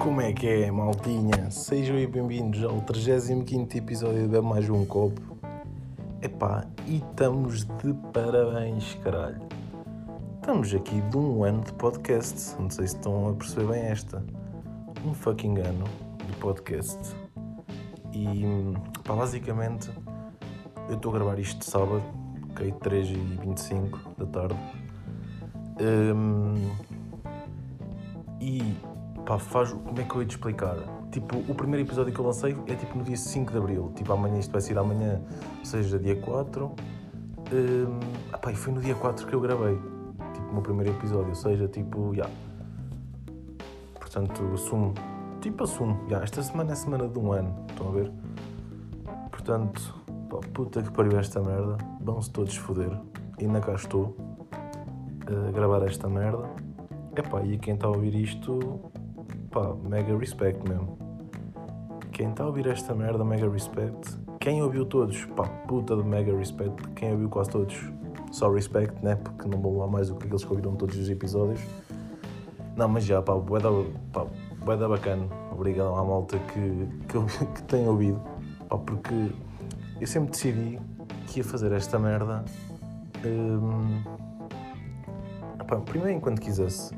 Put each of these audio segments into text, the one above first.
Como é que é, maltinha? Sejam bem-vindos ao 35 episódio de Mais Um Copo. Epá, e estamos de parabéns, caralho. Estamos aqui de um ano de podcast. Não sei se estão a perceber bem esta. Um fucking ano de podcast. E, pá, basicamente, eu estou a gravar isto sábado, ok? 3h25 da tarde. Hum, e pá, faz. Como é que eu ia te explicar? Tipo, o primeiro episódio que eu lancei é tipo no dia 5 de Abril. Tipo, amanhã, isto vai ser amanhã, ou seja, dia 4. Hum, epá, e foi no dia 4 que eu gravei. Tipo, o meu primeiro episódio. Ou seja, tipo, já. Yeah. Portanto, assumo. Tipo, assumo. Já, yeah, esta semana é semana de um ano. Estão a ver? Portanto, pá, puta que pariu esta merda. Vão-se todos foder. Ainda cá estou a gravar esta merda. Epá, e quem está a ouvir isto, pá, mega respect mesmo. Quem está a ouvir esta merda, mega respect. Quem ouviu todos, pá, puta de mega respect. Quem ouviu quase todos, só respect, né? Porque não vou lá mais do que aqueles que ouviram todos os episódios. Não, mas já, pá, bué da, pá, bacana. Obrigado à malta que, que, que tem ouvido. Pá, porque eu sempre decidi que ia fazer esta merda. Hum, epá, primeiro enquanto quisesse.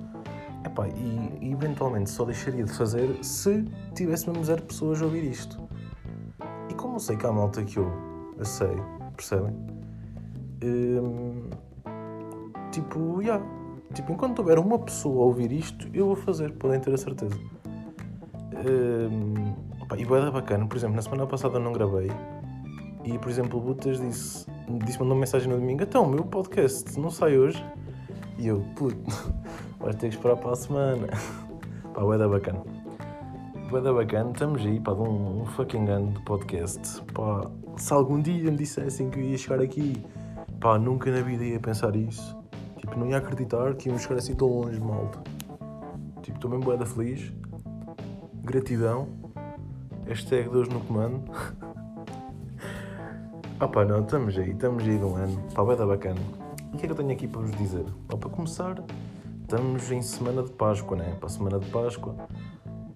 Epá, e, e eventualmente só deixaria de fazer se tivesse mesmo zero pessoas a ouvir isto. E como eu sei que há malta que eu, eu sei, percebem? Hum, tipo, já. Yeah. Tipo, enquanto houver uma pessoa a ouvir isto, eu vou fazer, podem ter a certeza. Hum, opa, e vai dar bacana, por exemplo, na semana passada não gravei. E, por exemplo, o Butas disse, disse mandou uma mensagem no domingo: Então, o meu podcast não sai hoje. E eu, puto, vais ter que esperar para a semana. Pá, vai dar bacana. Vai dar bacana, estamos aí, pá, de um, um fucking ano de podcast. Pá, se algum dia me dissessem que eu ia chegar aqui, pá, nunca na vida ia pensar isso. Tipo, não ia acreditar que íamos chegar assim tão longe, malta. Tipo, estou mesmo boeda feliz. Gratidão. Hashtag Deus no comando. ah pá, não, estamos aí, estamos aí de um ano. Pá, vai dar bacana. O que é que eu tenho aqui para vos dizer? Pá, para começar, estamos em semana de Páscoa, né? Para a semana de Páscoa.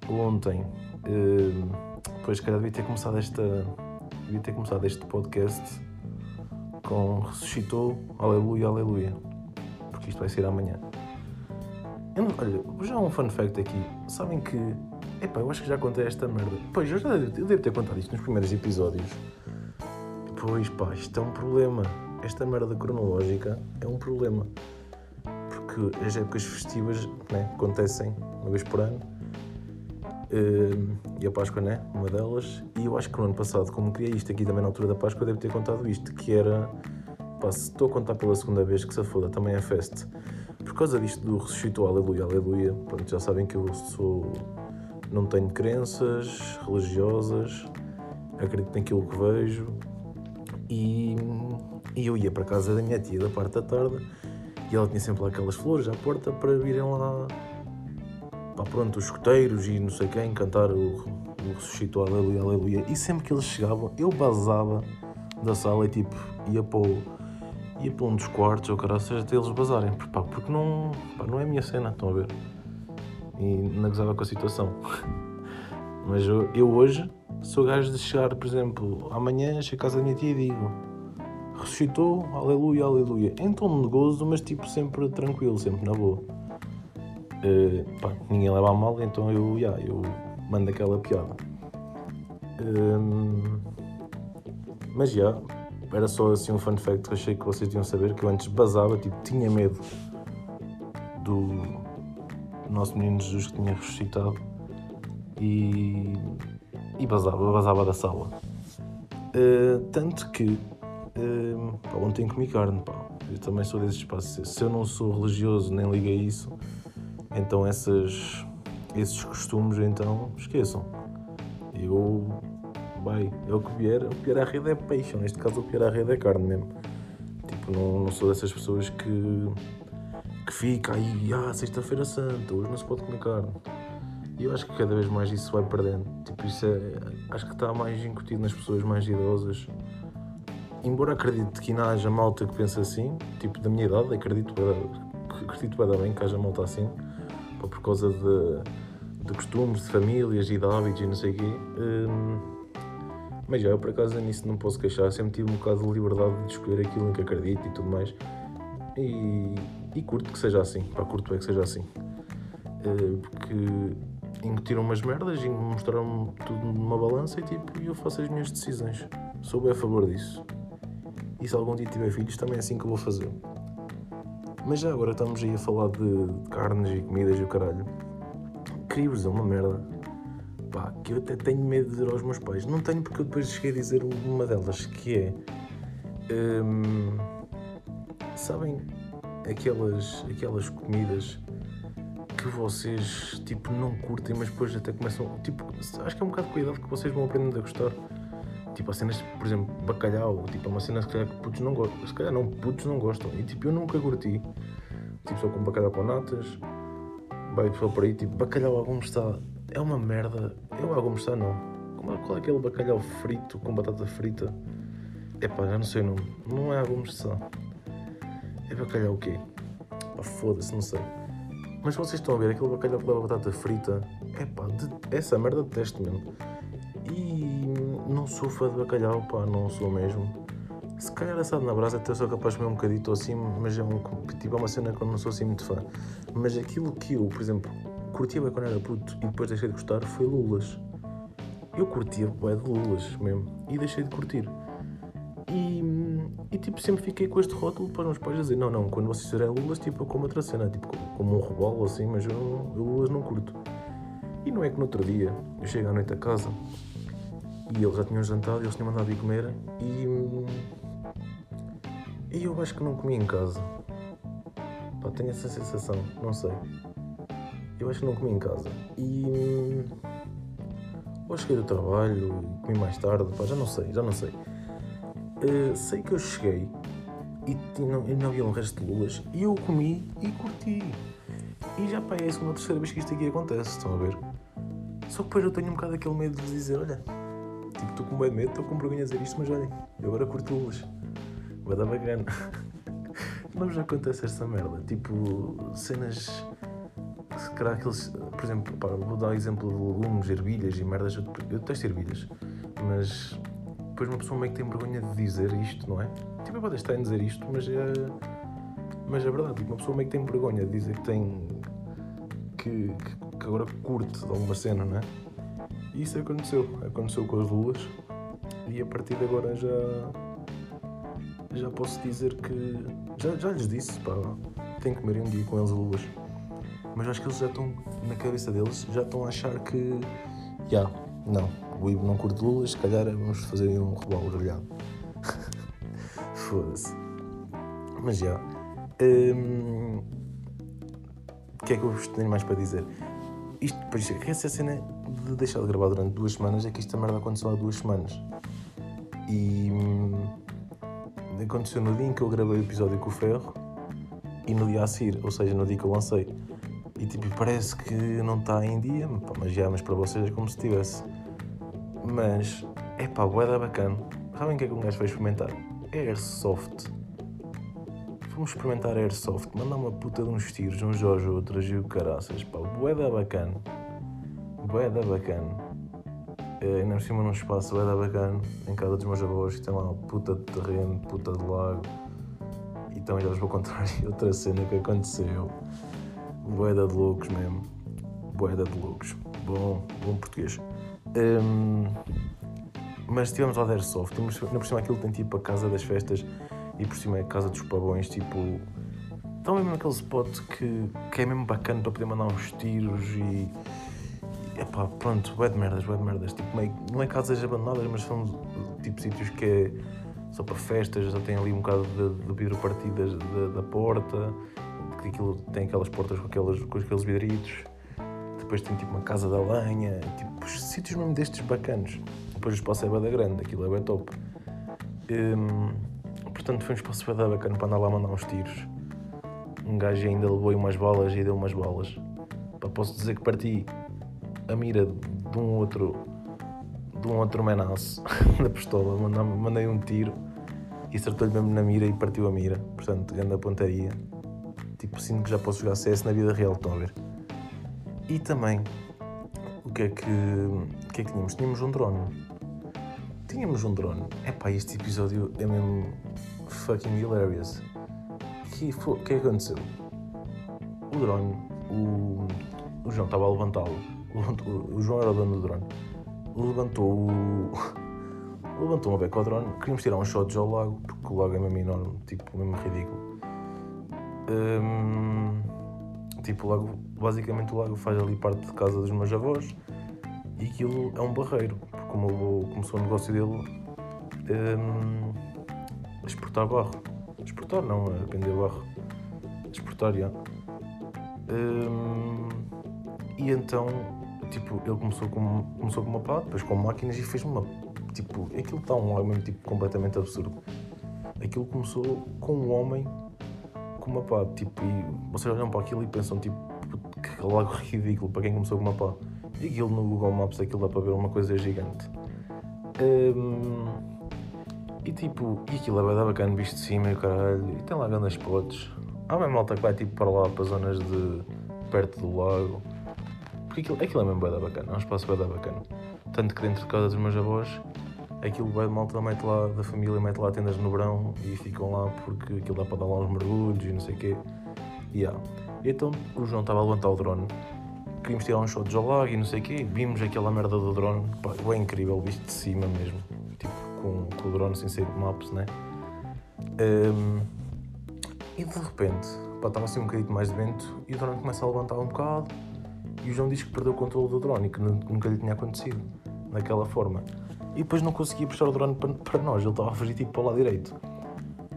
Ontem, uh, depois, calhar, devia ter começado esta. Devia ter começado este podcast com Ressuscitou, Aleluia, Aleluia. Porque isto vai ser amanhã. Não, olha, já um fun fact aqui. Sabem que. Epá, eu acho que já contei esta merda. Pois, eu já eu devo ter contado isto nos primeiros episódios. Pois, pá, isto é um problema esta merda cronológica é um problema. Porque as épocas festivas né, acontecem uma vez por ano. Uh, e a Páscoa, né? Uma delas. E eu acho que no ano passado, como criei isto aqui também na altura da Páscoa, devo ter contado isto, que era. Pá, se estou a contar pela segunda vez que se foda, também é festa. Por causa disto do ressuscitou, aleluia, aleluia. Pronto, já sabem que eu sou. Não tenho crenças religiosas, acredito naquilo que vejo. E e eu ia para casa da minha tia da parte da tarde e ela tinha sempre lá aquelas flores à porta para virem lá, pá, pronto, os escoteiros e não sei quem cantar o, o ressuscitou, aleluia, aleluia. E sempre que eles chegavam, eu basava da sala e tipo, ia para, o, ia para um dos quartos ou caraças até eles basarem, pá, porque não, pá, não é a minha cena, estão a ver? E não gozava com a situação. Mas eu, eu hoje sou gajo de chegar, por exemplo, amanhã chego a casa da minha tia e digo ressuscitou, aleluia, aleluia. Em tom de gozo, mas tipo sempre tranquilo, sempre na boa. Uh, pá, ninguém leva a mal, então eu, yeah, eu mando aquela piada. Uh, mas já, yeah, era só assim um fun fact que achei que vocês iam saber, que eu antes basava, tipo, tinha medo do nosso menino Jesus que tinha ressuscitado e, e basava, basava da sala. Uh, tanto que Uh, pá, comi carne, pá. Eu também sou desses espaços. Se eu não sou religioso, nem ligo a isso, então essas, esses costumes, então, esqueçam. Eu, bem, é o que vier, o que vier à rede é peixe, neste caso o que vier à rede é carne mesmo. Tipo, não, não sou dessas pessoas que, que fica aí, ah, sexta-feira santa, hoje não se pode comer carne. E eu acho que cada vez mais isso vai perdendo. Tipo, isso é, acho que está mais incutido nas pessoas mais idosas embora acredite que ainda haja malta que pensa assim, tipo da minha idade, acredito, acredito bem, bem que haja malta assim, por causa de, de costumes, de famílias e de hábitos e não sei o quê. Hum, mas já, eu por acaso nisso não posso queixar, sempre tive um bocado de liberdade de escolher aquilo em que acredito e tudo mais. E, e curto que seja assim, pá, curto é que seja assim. Uh, porque incutiram umas merdas e mostraram-me tudo numa balança e tipo, eu faço as minhas decisões. Sou bem a favor disso. E se algum dia tiver filhos, também é assim que eu vou fazer. Mas já agora estamos aí a falar de, carnes e comidas e o caralho. Queria-vos dizer uma merda. Pá, que eu até tenho medo de dizer aos meus pais. Não tenho porque eu depois cheguei a dizer uma delas, que é. Hum, sabem aquelas, aquelas comidas que vocês tipo não curtem, mas depois até começam. Tipo, acho que é um bocado de cuidado que vocês vão aprendendo a gostar. Tipo, as cenas, por exemplo, bacalhau, tipo, é uma cena se calhar que putos não gostam. Se calhar não, putos não gostam. E tipo, eu nunca curti. Tipo, só com bacalhau com natas. Vai pessoal por aí, tipo, bacalhau algum está. É uma merda. Eu algum está não. Como é, qual é aquele bacalhau frito com batata frita? É pá, já não sei o nome. Não é algum está. É bacalhau o quê? Pá, foda-se, não sei. Mas vocês estão a ver aquele bacalhau com batata frita? É pá, essa merda detesto mesmo. E não sou fã de bacalhau, pá, não sou mesmo. Se calhar assado na brasa até sou capaz de comer um bocadito assim, mas é, um, tipo, é uma cena que eu não sou assim muito fã. Mas aquilo que eu, por exemplo, curtia bem quando era puto e depois deixei de gostar foi lulas. Eu curtia bem de lulas mesmo e deixei de curtir. E, e tipo, sempre fiquei com este rótulo para os meus pais dizer: não, não, quando vocês fizerem lulas, tipo, eu como outra cena, tipo, como um robalo assim, mas eu, eu lulas não curto. E não é que no outro dia eu chego à noite a casa e eles já tinham jantado, eles tinham mandado ir comer e. E eu acho que não comi em casa. Pá, tenho essa sensação, não sei. Eu acho que não comi em casa. E. Ou cheguei do trabalho comi mais tarde, pá, já não sei, já não sei. Uh, sei que eu cheguei e não, não havia um resto de lulas e eu comi e curti. E já pá, é a segunda ou terceira vez que isto aqui acontece, estão a ver? Só que depois eu tenho um bocado aquele medo de dizer, olha, Tipo, estou com bem medo, estou com vergonha de dizer isto, mas olhem, eu agora curto luz. Vai dar bacana. Não vos acontece esta merda. Tipo, cenas. Se calhar aqueles. Por exemplo, pá, vou dar exemplo de legumes, ervilhas e merdas. Eu, eu detesto ervilhas. Mas depois uma pessoa meio que tem vergonha de dizer isto, não é? Tipo, pode estar em dizer isto, mas é. Mas é verdade, tipo, uma pessoa meio que tem vergonha de dizer que tem. que, que agora curte de alguma cena, não é? E isso aconteceu. Aconteceu com as lulas. E a partir de agora já. Já posso dizer que. Já, já lhes disse, pá. Tenho que comer um dia com eles lulas. Mas acho que eles já estão. Na cabeça deles, já estão a achar que. Já, não. O Ibo não curte lulas, se calhar vamos fazer um robalo grelhado. Foda-se. Mas já. Hum, o que é que eu vos tenho mais para dizer? Isto, depois, essa cena de deixar de gravar durante duas semanas é que esta merda aconteceu há duas semanas. E hum, aconteceu no dia em que eu gravei o episódio com o Ferro e no dia a seguir, ou seja, no dia que eu lancei. E tipo, parece que não está em dia, mas já, mas para vocês é como se tivesse. Mas, é pá, boeda bacana. Sabem o que é que um gajo vai experimentar? É Airsoft. Vamos experimentar Airsoft, mandar uma puta de uns tiros, uns Jorge outros e o caraças, pá, boeda bacana bué da bacana. Uh, ainda por cima num espaço bué da bacana, em casa dos meus avós, que tem lá uma puta de terreno, puta de lago. E também vos vou contar outra cena que aconteceu. Boeda de loucos mesmo. Boeda de loucos. Bom, bom português. Um, mas estivemos lá de Airsoft, ainda por cima aquilo tem tipo a casa das festas e por cima é a casa dos pavões, tipo. Estão mesmo naquele spot que, que é mesmo bacana para poder mandar uns tiros e Epá, pronto, bué de merdas, bué de merdas. Tipo, meio, não é casas abandonadas, mas são tipo sítios que é só para festas, já tem ali um bocado de, de vidro partido da, da, porta, que aquilo tem aquelas portas com, aquelas, com aqueles vidritos. Depois tem tipo uma casa da lenha, tipo, sítios mesmo destes bacanos. Depois o espaço é bem grande, aquilo é bem top. Hum, portanto, foi um espaço bem bacana para andar lá a mandar uns tiros. Um gajo ainda levou umas balas e deu umas balas. Pá, posso dizer que parti a mira de um outro de um outro menaço da pistola, mandei um tiro e acertou-lhe mesmo na mira e partiu a mira. Portanto, grande pontaria. Tipo, sinto que já posso jogar CS na vida real, estão a ver? E também, que é que, o que é que tínhamos? Tínhamos um drone. Tínhamos um drone. Epá, este episódio é mesmo fucking hilarious. O que, que é que aconteceu? O drone, o, o João estava a levantá-lo. O João era o dono do drone. Levantou o. Levantou uma beca ao drone. Queríamos tirar uns shots ao lago, porque o lago é mesmo enorme, tipo, mesmo ridículo. Hum, tipo, o lago, basicamente o lago faz ali parte de casa dos meus avós e aquilo é um barreiro, porque como o- começou o negócio dele hum, exportar barro. Exportar não, a vender barro. Exportar, já. Hum, e então, tipo, ele começou com, começou com uma pá, depois com máquinas e fez uma. Tipo, aquilo está um mesmo tipo, completamente absurdo. Aquilo começou com um homem com uma pá, tipo, e vocês olham para aquilo e pensam, tipo, "Puto, que lago ridículo para quem começou com uma pá. E aquilo no Google Maps, aquilo dá para ver uma coisa gigante. Hum, e tipo, e aquilo é da bacana, visto de cima e o caralho, e tem lá grandes spots. Há uma malta que vai tipo para lá, para zonas de perto do lago. Porque aquilo, aquilo é mesmo da bacana, é um espaço da bacana. Tanto que dentro de casa dos meus avós, aquilo de malta mete lá, da família mete lá tendas no verão e ficam lá porque aquilo dá para dar lá uns mergulhos e não sei o quê. E. E então o João estava a levantar o drone, queríamos tirar uns shots ao lago e não sei o quê, vimos aquela merda do drone, pá, é incrível, visto de cima mesmo, tipo com, com o drone sem ser maps, né? Hum, e de repente, pá, estava assim um bocadinho mais de vento e o drone começa a levantar um bocado e o João diz que perdeu o controle do drone e que nu- nunca lhe tinha acontecido daquela forma. E depois não conseguia puxar o drone para, para nós, ele estava a fugir tipo para o lado direito.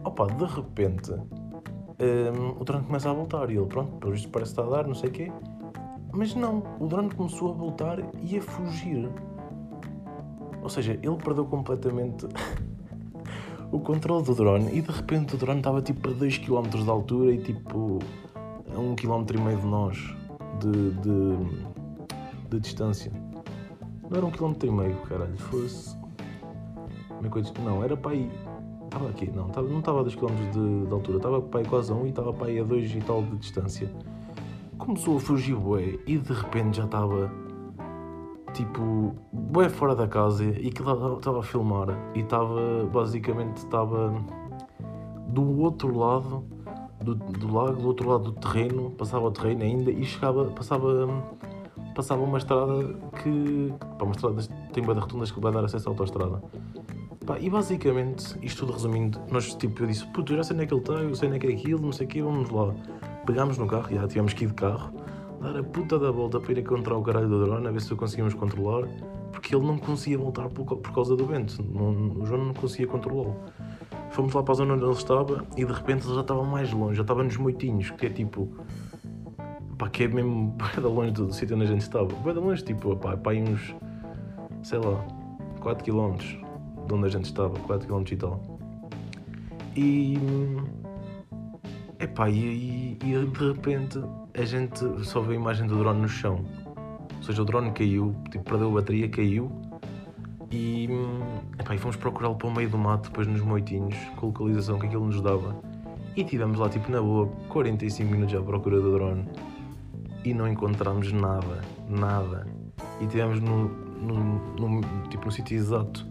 Opa, de repente, hum, o drone começa a voltar e ele, pronto, pelo visto parece estar a dar, não sei o quê. Mas não, o drone começou a voltar e a fugir. Ou seja, ele perdeu completamente o controle do drone e de repente o drone estava tipo a 2 km de altura e tipo a 1 km e meio de nós de, de, de distância. Não era um quilómetro e meio, caralho, fosse. Não, era para aí. Estava aqui, não, não estava a 2 km de, de altura, estava para aí quase a 1 e estava para aí a 2 e tal de distância. Começou a fugir bué e de repente já estava tipo bué fora da casa e que estava a filmar e estava basicamente estava do outro lado do, do lago, do outro lado do terreno, passava o terreno ainda e chegava, passava passava uma estrada que pá, uma estrada tem bué de rotundas que vai dar acesso à autostrada. Pá, e basicamente, isto tudo resumindo, nós tipo, eu disse, puto, já sei onde é que ele está, eu sei onde é que é aquilo, não sei o quê, vamos lá. Pegámos no carro, já tivemos que ir de carro, dar a puta da volta para ir encontrar o caralho do drone, a ver se o conseguimos controlar, porque ele não conseguia voltar por, por causa do vento, não, o João não conseguia controlá-lo. Fomos lá para a zona onde ele estava e de repente ele já estava mais longe, já estava nos moitinhos, que é tipo. Pá, que é mesmo de longe do sítio onde a gente estava. De longe, tipo, pá, pá, uns. sei lá, 4 km de onde a gente estava, 4 km e tal. E. Epá, e, e, e de repente a gente só vê a imagem do drone no chão. Ou seja, o drone caiu, tipo, perdeu a bateria, caiu. E, epá, e fomos procurá-lo para o meio do mato, depois nos moitinhos, com a localização que aquilo nos dava. E tivemos lá, tipo, na boa, 45 minutos à procura do drone. E não encontramos nada, nada. E tivemos no, no, no, tipo, no sítio exato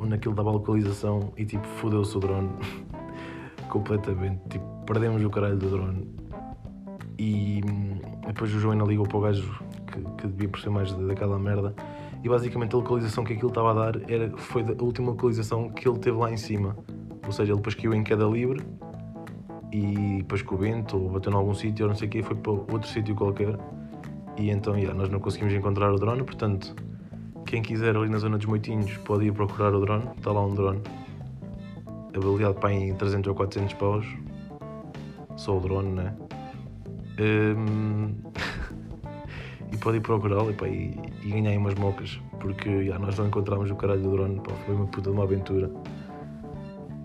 onde aquilo dava a localização e tipo, fodeu-se o drone. Completamente. Tipo, perdemos o caralho do drone. E hum, depois o João ainda ligou para o gajo que, que devia perceber mais da- daquela merda. E basicamente a localização que aquilo estava a dar era, foi a última localização que ele teve lá em cima. Ou seja, ele depois caiu em queda livre e depois com o vento ou bateu em algum sítio ou não sei o que foi para outro sítio qualquer. E então, yeah, nós não conseguimos encontrar o drone, portanto, quem quiser ali na zona dos Moitinhos pode ir procurar o drone, está lá um drone. Avaliado para em 300 ou 400 paus. Só o drone, né? Hum, e pode ir procurá-lo e, e, ganhar umas mocas, porque já, nós não encontramos o caralho do drone, pá, foi uma puta de uma aventura.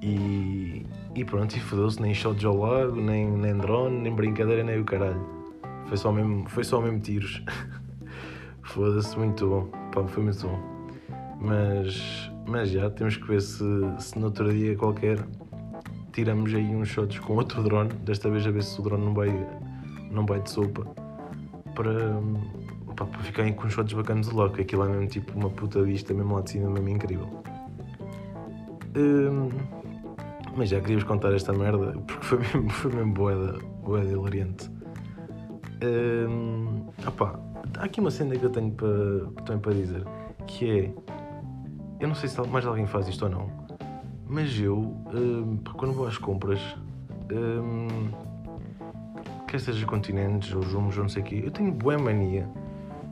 E, e pronto, e fodeu-se, nem shots ao lago, nem, nem drone, nem brincadeira, nem o caralho. Foi só mesmo, foi só mesmo tiros. Foda-se, muito bom, pá, foi muito bom. Mas, mas já, temos que ver se, se no outro dia qualquer tiramos aí uns shots com outro drone, desta vez a ver se o drone não vai, não vai de sopa, para, pá, para ficarem com shots bacanas logo. Aquilo é mesmo tipo uma puta vista, mesmo lá de cima, mesmo incrível. Hum, mas já queria-vos contar esta merda porque foi mesmo, foi mesmo boeda, boeda hilariante. Hum, opá, há aqui uma cena que eu tenho para, também para dizer que é. Eu não sei se mais alguém faz isto ou não, mas eu, hum, quando vou às compras, hum, quer seja continentes ou rumos ou não sei o quê, eu tenho boa mania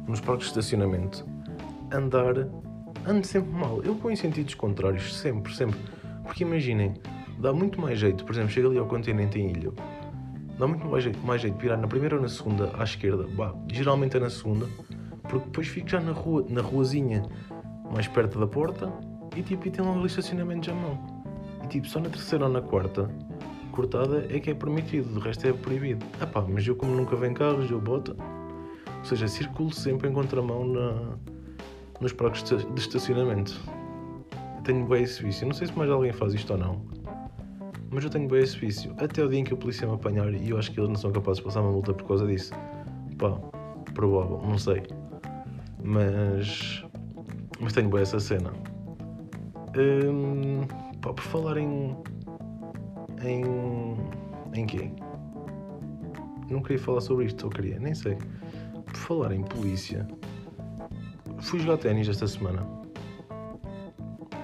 nos parques de estacionamento andar, ando sempre mal. Eu ponho sentidos contrários, sempre, sempre. Porque imaginem, dá muito mais jeito, por exemplo, chega ali ao continente em ilha, dá muito mais jeito, mais jeito de virar na primeira ou na segunda à esquerda, bah, geralmente é na segunda, porque depois fico já na rua, na ruazinha mais perto da porta e tipo, e tem logo ali estacionamento à mão. E tipo, só na terceira ou na quarta cortada é que é permitido, de resto é proibido. Ah pá, mas eu como nunca vem carros, eu boto. Ou seja, circulo sempre em contramão na, nos parques de estacionamento. Eu tenho bem esse vício. Não sei se mais alguém faz isto ou não. Mas eu tenho bem esse vício. Até o dia em que a polícia me apanhar e eu acho que eles não são capazes de passar uma multa por causa disso. Pá, provável, não sei. Mas. Mas tenho bem essa cena. Hum, pá, por falar em em. em quê? Não queria falar sobre isto, ou queria, nem sei. Por falar em polícia, fui jogar ténis esta semana.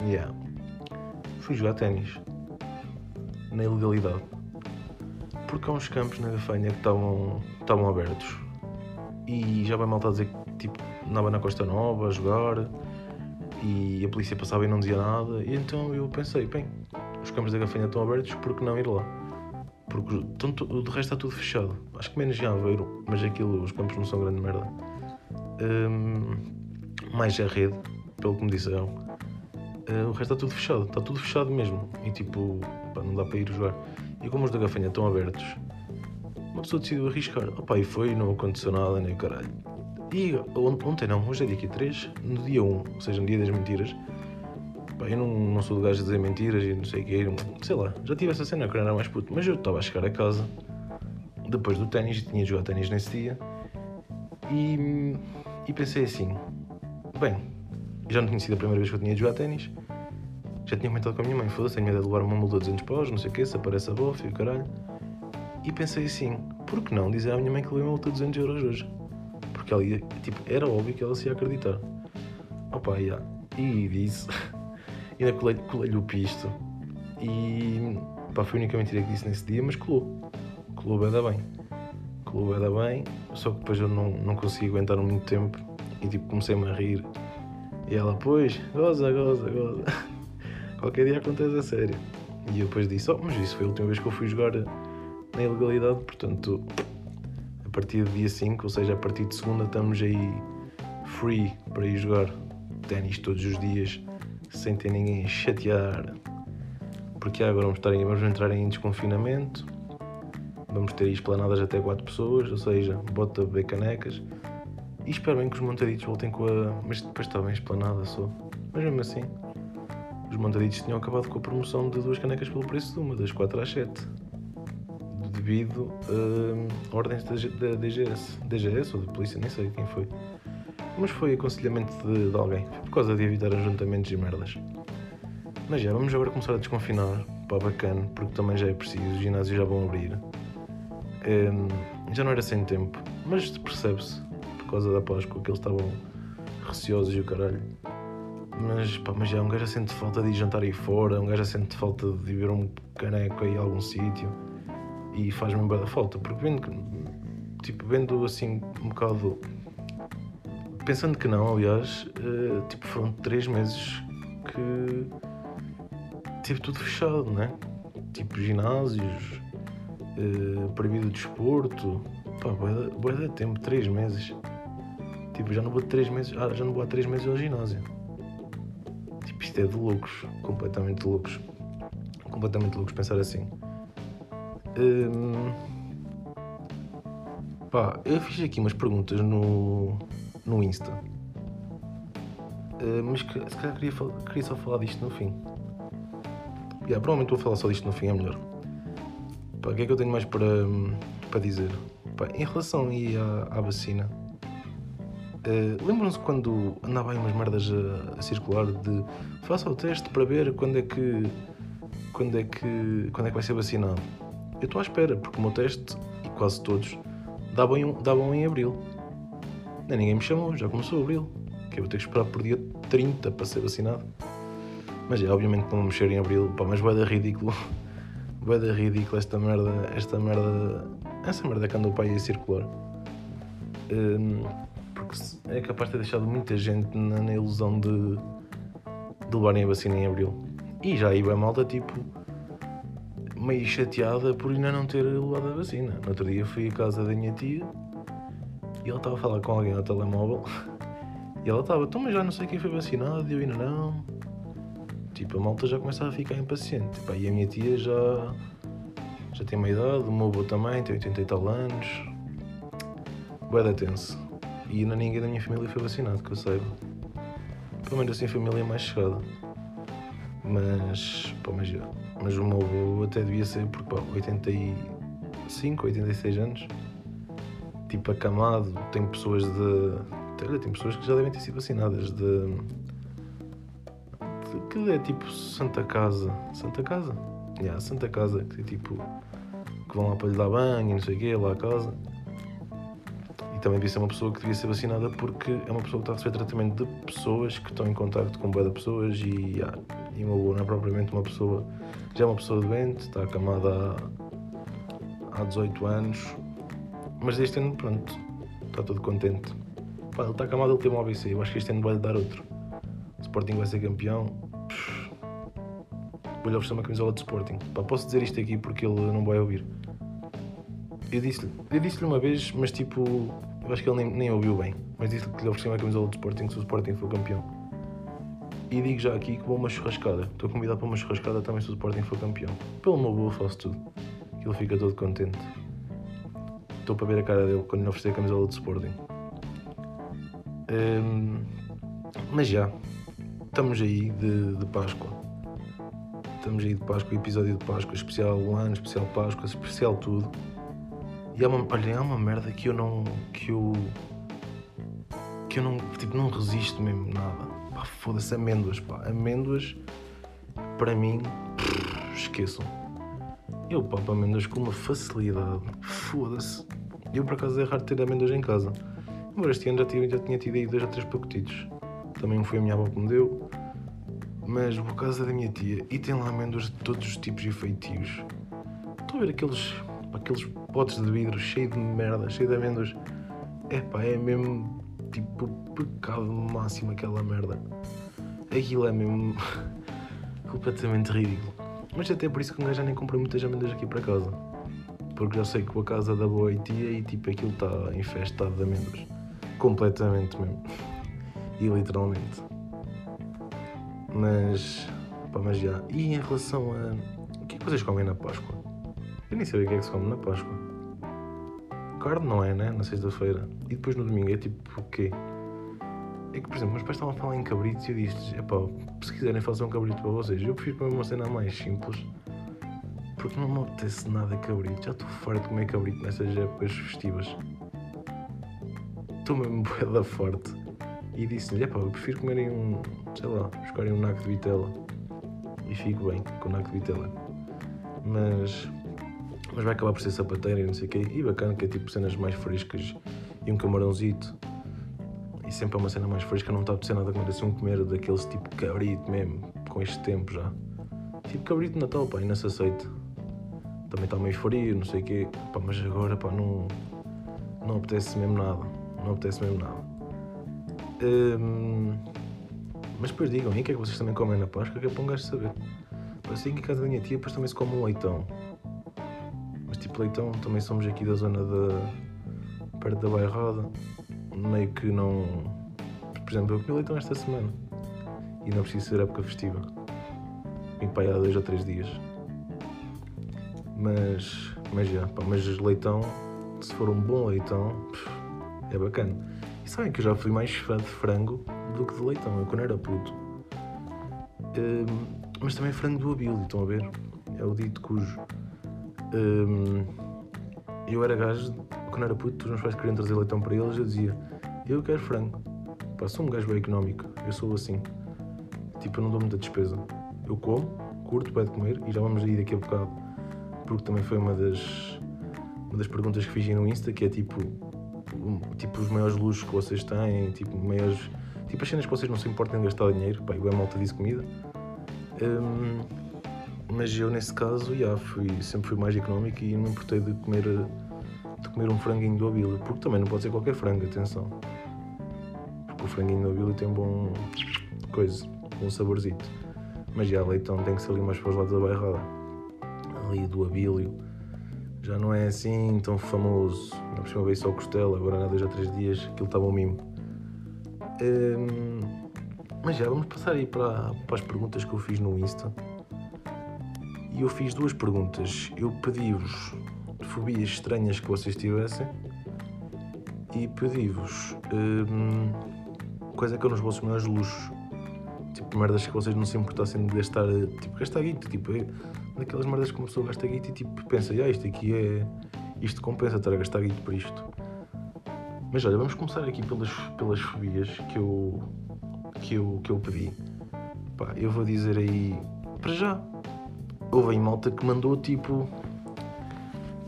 Yeah. Fui jogar ténis. Na ilegalidade. Porque há uns campos na Gafanha que estavam, abertos. E já vai malta a dizer que tipo, andava na Costa Nova a jogar e a polícia passava e não dizia nada. E então eu pensei, bem, os campos da Gafanha estão abertos, por que não ir lá? Porque estão, o de resto está tudo fechado. Acho que menos em Aveiro, mas aquilo, os campos não são grande merda. Um, mais a rede, pelo que me disseram. Uh, o resto está tudo fechado, está tudo fechado mesmo. E tipo, não dá para ir jogar. E como os da Gafanha estão abertos, uma pessoa decidiu arriscar. Opa, e foi, não aconteceu nada, nem o caralho. E ontem não, hoje é dia 3, no dia 1, ou seja, no dia das mentiras, Pá, eu não, não sou do gajo a dizer mentiras e não sei o quê. Sei lá, já tive essa cena quando era mais puto. Mas eu estava a chegar a casa depois do ténis tinha jogado ténis nesse dia. E, e pensei assim: bem, já não tinha sido a primeira vez que eu tinha jogado ténis. Já tinha comentado com a minha mãe: foda-se, tenho medo de levar uma multa de 200 paus, não sei o quê, se aparece a bofe e o caralho. E pensei assim: por que não dizer à minha mãe que levei uma multa de 200 euros hoje? Porque ela ia, tipo, era óbvio que ela se ia acreditar. Opa, yeah. e disse. ainda colei-lhe colei o pisto e pá, foi a única mentira que disse nesse dia, mas colou. Colou bem da bem. Colou bem da bem, só que depois eu não, não consegui aguentar muito tempo e tipo comecei-me a rir. E ela, pois, goza, goza, goza. Qualquer dia acontece a sério. E eu depois disse, oh, mas isso foi a última vez que eu fui jogar na ilegalidade, portanto, a partir do dia 5, ou seja, a partir de segunda, estamos aí free para ir jogar ténis todos os dias sem ter ninguém a chatear. Porque agora vamos, estar vamos entrar em desconfinamento, vamos ter esplanadas até 4 pessoas, ou seja, bota beber canecas. E espero bem que os montaditos voltem com a. Mas depois está bem esplanada só. Mas mesmo assim, os montaditos tinham acabado com a promoção de duas canecas pelo preço de uma, das 4 às 7. Devido a ordens da, da DGS. DGS ou da polícia, nem sei quem foi mas foi aconselhamento de, de alguém, por causa de evitar ajuntamentos e merdas. Mas já, vamos agora começar a desconfinar, pá, bacana, porque também já é preciso, os ginásios já vão abrir. Um, já não era sem tempo, mas percebe-se, por causa da Páscoa, que eles estavam receosos e o caralho. Mas, pá, mas já, um gajo sente falta de ir jantar aí fora, um gajo sente falta de ver um caneco aí em algum sítio e faz-me bem da falta, porque vendo, tipo, vendo assim um bocado pensando que não, aliás, uh, tipo, foram três meses que tive tudo fechado, né? Tipo, ginásios, uh, proibido desporto. Pá, boa de tempo, três meses. Tipo, já não vou três meses, ah, já não vou há três meses ao ginásio. Tipo, isto é de loucos, completamente de loucos. Completamente de loucos pensar assim. Um, pá, eu fiz aqui umas perguntas no, no Insta. Uh, mas se calhar queria, queria só falar disto no fim. Yeah, provavelmente vou falar só disto no fim, é melhor. Pá, o que é que eu tenho mais para, para dizer? Pá, em relação aí à, à vacina, Uh, Lembram-se quando andava aí umas merdas a, a, circular de faça o teste para ver quando é que quando é que quando é que vai ser vacinado? Eu estou à espera, porque o meu teste, e quase todos, davam em, davam em abril. Nem ninguém me chamou, já começou abril. Que eu vou ter que esperar por dia 30 para ser vacinado. Mas é, obviamente não mexer em abril, pá, mas vai dar ridículo. vai dar ridículo esta merda, esta merda, essa merda que andou para aí a circular. Um, porque é capaz de ter deixado muita gente na, na ilusão de, de levarem a vacina em abril. E já aí vai malta, tipo, meio chateada por ainda não ter levado a vacina. No outro dia fui à casa da minha tia e ela estava a falar com alguém ao telemóvel e ela estava, então mas já não sei quem foi vacinado e eu ainda não. Tipo, a malta já começa a ficar impaciente. Tipo, e a minha tia já, já tem uma idade, o meu avô também, tem 80 e tal anos. Da tenso. E ainda ninguém da minha família foi vacinado, que eu saiba. Pelo menos assim a família mais chegada. Mas, pá, mas, mas o meu avô até devia ser, porque pá, 85, 86 anos, tipo acamado, tem pessoas de. Olha, tem pessoas que já devem ter sido vacinadas de. de que é tipo Santa Casa. Santa Casa? Yeah, Santa Casa, que é tipo. que vão lá para lhe dar banho e não sei o quê, lá a casa. E também devia ser uma pessoa que devia ser vacinada porque é uma pessoa que está a receber tratamento de pessoas que estão em contato com boa pessoas e, yeah, e uma boa não é propriamente uma pessoa, já é uma pessoa doente, está acamada há, há 18 anos, mas este ano, pronto, está todo contente. Pá, ele está acamado, ele tem um ABC, eu acho que este ano vai-lhe dar outro. O Sporting vai ser campeão. Vou-lhe oferecer uma camisola de Sporting. Pá, posso dizer isto aqui porque ele não vai ouvir. Eu disse-lhe eu disse uma vez, mas tipo, eu acho que ele nem, nem ouviu bem. Mas disse-lhe que lhe ofereci uma camisola de Sporting se o Sporting for campeão. E digo já aqui que vou uma churrascada. Estou convidado para uma churrascada também se o Sporting for campeão. Pelo meu avô faço tudo. Que ele fica todo contente. Estou para ver a cara dele quando lhe oferecer a camisola de Sporting. Um, mas já. Estamos aí de, de Páscoa. Estamos aí de Páscoa, episódio de Páscoa, especial ano, especial Páscoa, especial tudo. E há uma, olha, há uma merda que eu não. que eu. que eu não. tipo, não resisto mesmo nada. Pá, foda-se, amêndoas, pá. Amêndoas, para mim, esqueçam. Eu papo amêndoas com uma facilidade. Foda-se. Eu por acaso é raro ter amêndoas em casa. Embora este ano já, tive, já tinha tido aí dois ou três pacotitos. Também foi a minha avó que me deu. Mas por causa da minha tia. E tem lá amêndoas de todos os tipos e feitios. Estou a ver aqueles aqueles potes de vidro cheios de merda, cheio de amêndoas. É pá, é mesmo tipo pecado máximo aquela merda. Aquilo é mesmo completamente ridículo. Mas até por isso que um gajo já nem comprei muitas amêndoas aqui para casa. Porque já sei que a casa da boa tia e tipo aquilo está infestado de amêndoas. Completamente mesmo. E literalmente. Mas. Pá, mas já. E em relação a. O que é que vocês comem na Páscoa? Eu nem sabia o que é que se come na Páscoa. Carne não é, né? Na sexta-feira. E depois no domingo é tipo o quê? É que, por exemplo, meus pais estavam a falar em cabritos e eu disse: se quiserem fazer um cabrito para vocês, eu prefiro comer uma cena mais simples. Porque não me apetece nada cabrito. Já estou farto de comer cabrito nessas épocas festivas. Estou mesmo boeda forte. E disse-lhe: é pá, eu prefiro comerem um, sei lá, buscarem um naco de vitela. E fico bem com o naco de vitela. Mas mas vai acabar por ser sapateira e não sei o quê. E bacana que é tipo cenas mais frescas e um camarãozito. E sempre é uma cena mais fresca, não está a apetecer nada comer assim um comer daqueles tipo cabrito mesmo, com este tempo já. Tipo cabrito de Natal, pá, ainda se aceita. Também está meio frio, não sei o quê. Pá, mas agora, pá, não, não apetece mesmo nada. Não apetece mesmo nada. Hum, mas depois digam, e o que é que vocês também comem na Páscoa? Que é para um gajo saber. Eu sei que em casa da minha tia depois também se come um leitão tipo leitão, também somos aqui da zona da. perto da Bairrada, meio que não. Por exemplo, eu comi leitão esta semana e não preciso ser época festiva. Vim para aí há dois ou três dias. Mas. mas já, pá, mas leitão, se for um bom leitão, é bacana. E sabem que eu já fui mais fã de frango do que de leitão, eu quando era puto. Um, mas também frango do Abilde, estão a ver? É o dito cujo eu era gajo, quando era puto, os meus pais queriam trazer leitão para eles, eu dizia: eu quero frango. Pá, sou um gajo bem económico, eu sou assim. Tipo, eu não dou muita despesa. Eu como, curto, pede comer e já vamos aí daqui a bocado. Porque também foi uma das, uma das perguntas que fiz no Insta, que é tipo, um, tipo os maiores luxos que vocês têm, tipo, maiores, tipo as cenas que vocês não se importam em gastar dinheiro. Pá, eu é malta disse comida. Hum, mas eu nesse caso, já, fui, sempre fui mais económico e não me importei de comer, de comer um franguinho do Abílio, porque também não pode ser qualquer frango, atenção. Porque o franguinho do Abílio tem bom coisa, um saborzito. Mas já, leitão tem que ser ali mais para os lados da bairrada. Ali do Abílio. Já não é assim tão famoso. Não precisa ver só o costela, agora há dois ou três dias aquilo estava um mimo. Hum, mas já, vamos passar aí para, para as perguntas que eu fiz no Insta. E eu fiz duas perguntas. Eu pedi-vos fobias estranhas que vocês tivessem e pedi-vos hum, quais é que eram os vossos maiores luxos. Tipo, merdas que vocês não se importassem de gastar, tipo, gastar guito, tipo, é daquelas merdas que uma pessoa gasta guito e tipo, pensa, ah, isto aqui é, isto compensa estar a gastar guito por isto. Mas olha, vamos começar aqui pelas, pelas fobias que eu, que eu, que eu pedi. Pá, eu vou dizer aí, para já, houve aí malta que mandou tipo.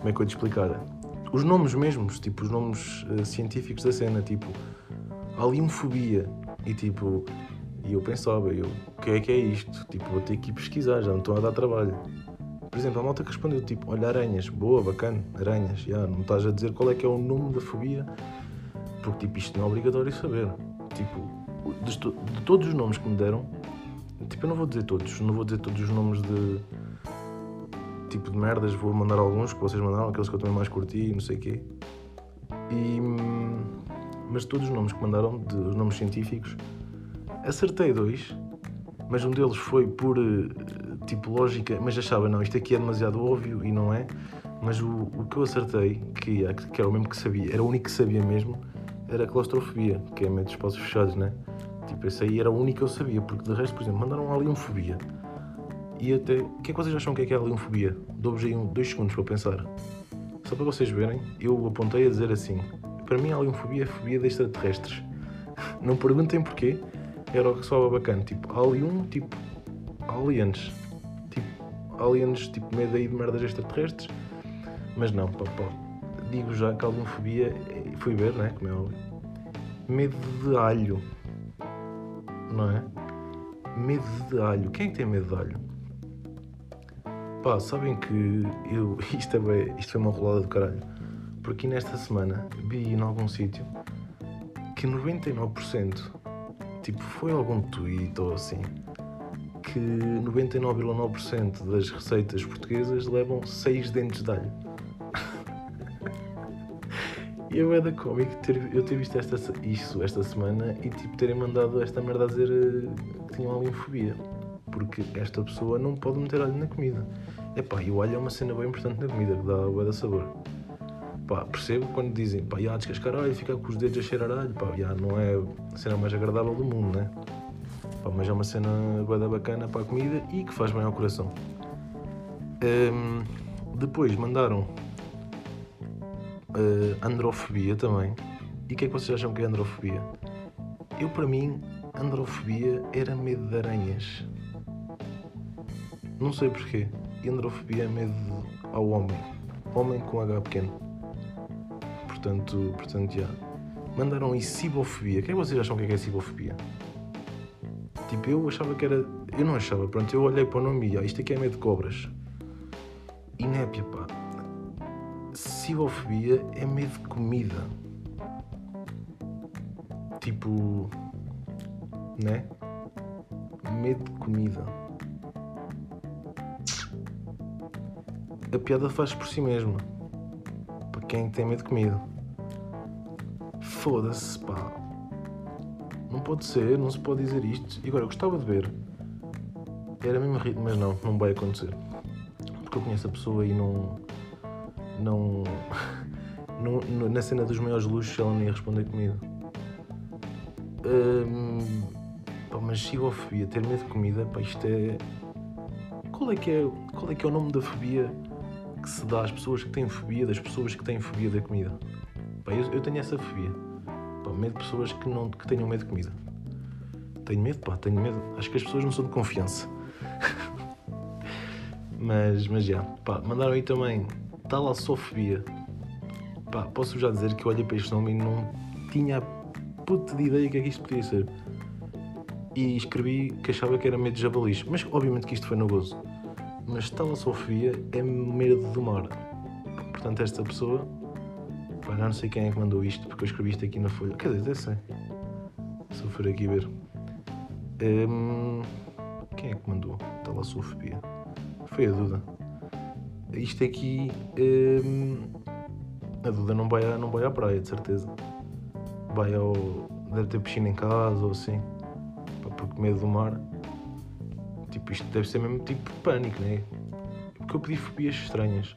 Como é que eu te explicar? Os nomes mesmos, tipo, os nomes uh, científicos da cena, tipo, aliumfobia. E tipo, e eu pensava, eu, o que é que é isto? Tipo, vou ter que ir pesquisar, já não estou a dar trabalho. Por exemplo, a malta que respondeu, tipo, olha, aranhas, boa, bacana, aranhas, já, não estás a dizer qual é que é o nome da fobia, porque, tipo, isto não é obrigatório saber. Tipo, de, de todos os nomes que me deram, tipo, eu não vou dizer todos, não vou dizer todos os nomes de tipo de merdas, vou mandar alguns que vocês mandaram, aqueles que eu também mais curti não sei o quê. E, mas todos os nomes que mandaram, de, os nomes científicos, acertei dois, mas um deles foi por tipo lógica, mas achava não, isto aqui é demasiado óbvio e não é. Mas o, o que eu acertei, que, que era o mesmo que sabia, era o único que sabia mesmo, era a claustrofobia, que é medo de espaços fechados, né? Tipo, esse aí era o único que eu sabia, porque de resto, por exemplo, mandaram ali uma fobia e até. O que é que vocês acham que é que é a leonfobia? Dou-vos aí um, dois segundos para pensar. Só para vocês verem, eu apontei a dizer assim: para mim a leonfobia é a fobia de extraterrestres. Não perguntem porquê, era o que soava bacana. Tipo, alium, tipo, aliens. Tipo, aliens, tipo, medo aí de merdas extraterrestres. Mas não, pá, pá. Digo já que a leonfobia, fui ver, né? Como é óbvio. Medo de alho. Não é? Medo de alho. Quem é que tem medo de alho? Pá, sabem que eu, isto, é isto foi uma rolada do caralho. Porque nesta semana vi em algum sítio que 99%, tipo, foi algum tweet ou assim, que 99,9% das receitas portuguesas levam 6 dentes de alho. e eu é da cómico ter, eu ter visto esta, isso esta semana e tipo terem mandado esta merda a dizer eh, que tinham fobia porque esta pessoa não pode meter alho na comida. Epá, e o alho é uma cena bem importante na comida, que dá bué sabor. Pá, percebo quando dizem, pá, já descascar alho ficar com os dedos a cheirar alho, pá, já não é a cena mais agradável do mundo, né? Pá, mas é uma cena bué bacana para a comida e que faz bem ao coração. Um, depois mandaram uh, androfobia também. E o que é que vocês acham que é androfobia? Eu, para mim, androfobia era medo de aranhas. Não sei porquê. Androfobia é medo ao homem. Homem com H pequeno. Portanto, portanto já. Mandaram aí cibofobia. O que é que vocês acham que é, que é cibofobia? Tipo, eu achava que era. Eu não achava, pronto, eu olhei para o nome e ah, isto aqui é medo de cobras. Inépia, pá. Cibofobia é medo de comida. Tipo. Né? Medo de comida. A piada faz por si mesma. Para quem tem medo de comida. Foda-se, pá. Não pode ser, não se pode dizer isto. E agora, eu gostava de ver. Era mesmo ritmo, mas não, não vai acontecer. Porque eu conheço a pessoa e não. Não. não na cena dos maiores luxos ela nem ia responder comigo. Hum, pá, mas fobia, ter medo de comida, pá, isto é. Qual é, que é, qual é que é o nome da fobia que se dá às pessoas que têm fobia das pessoas que têm fobia da comida. Bem, eu, eu tenho essa fobia. Pá, medo de pessoas que, não, que tenham medo de comida. Tenho medo, pá, tenho medo. Acho que as pessoas não são de confiança. mas, mas já, pá, mandaram aí também talassofobia. Pá, posso já dizer que eu olhei para este nome e não tinha a puta de ideia que é que isto podia ser. E escrevi que achava que era medo de jabalis. Mas obviamente que isto foi no gozo. Mas talassofobia é medo do mar. Portanto, esta pessoa. Pá, não sei quem é que mandou isto, porque eu escrevi isto aqui na folha. Quer dizer, até sei. Se eu for aqui ver. Hum, quem é que mandou talassofobia? Foi a Duda. Isto aqui. Hum, a Duda não vai, à, não vai à praia, de certeza. Vai ao. Deve ter piscina em casa ou assim. Porque medo do mar. Tipo, isto deve ser mesmo tipo pânico, né? Porque eu pedi fobias estranhas.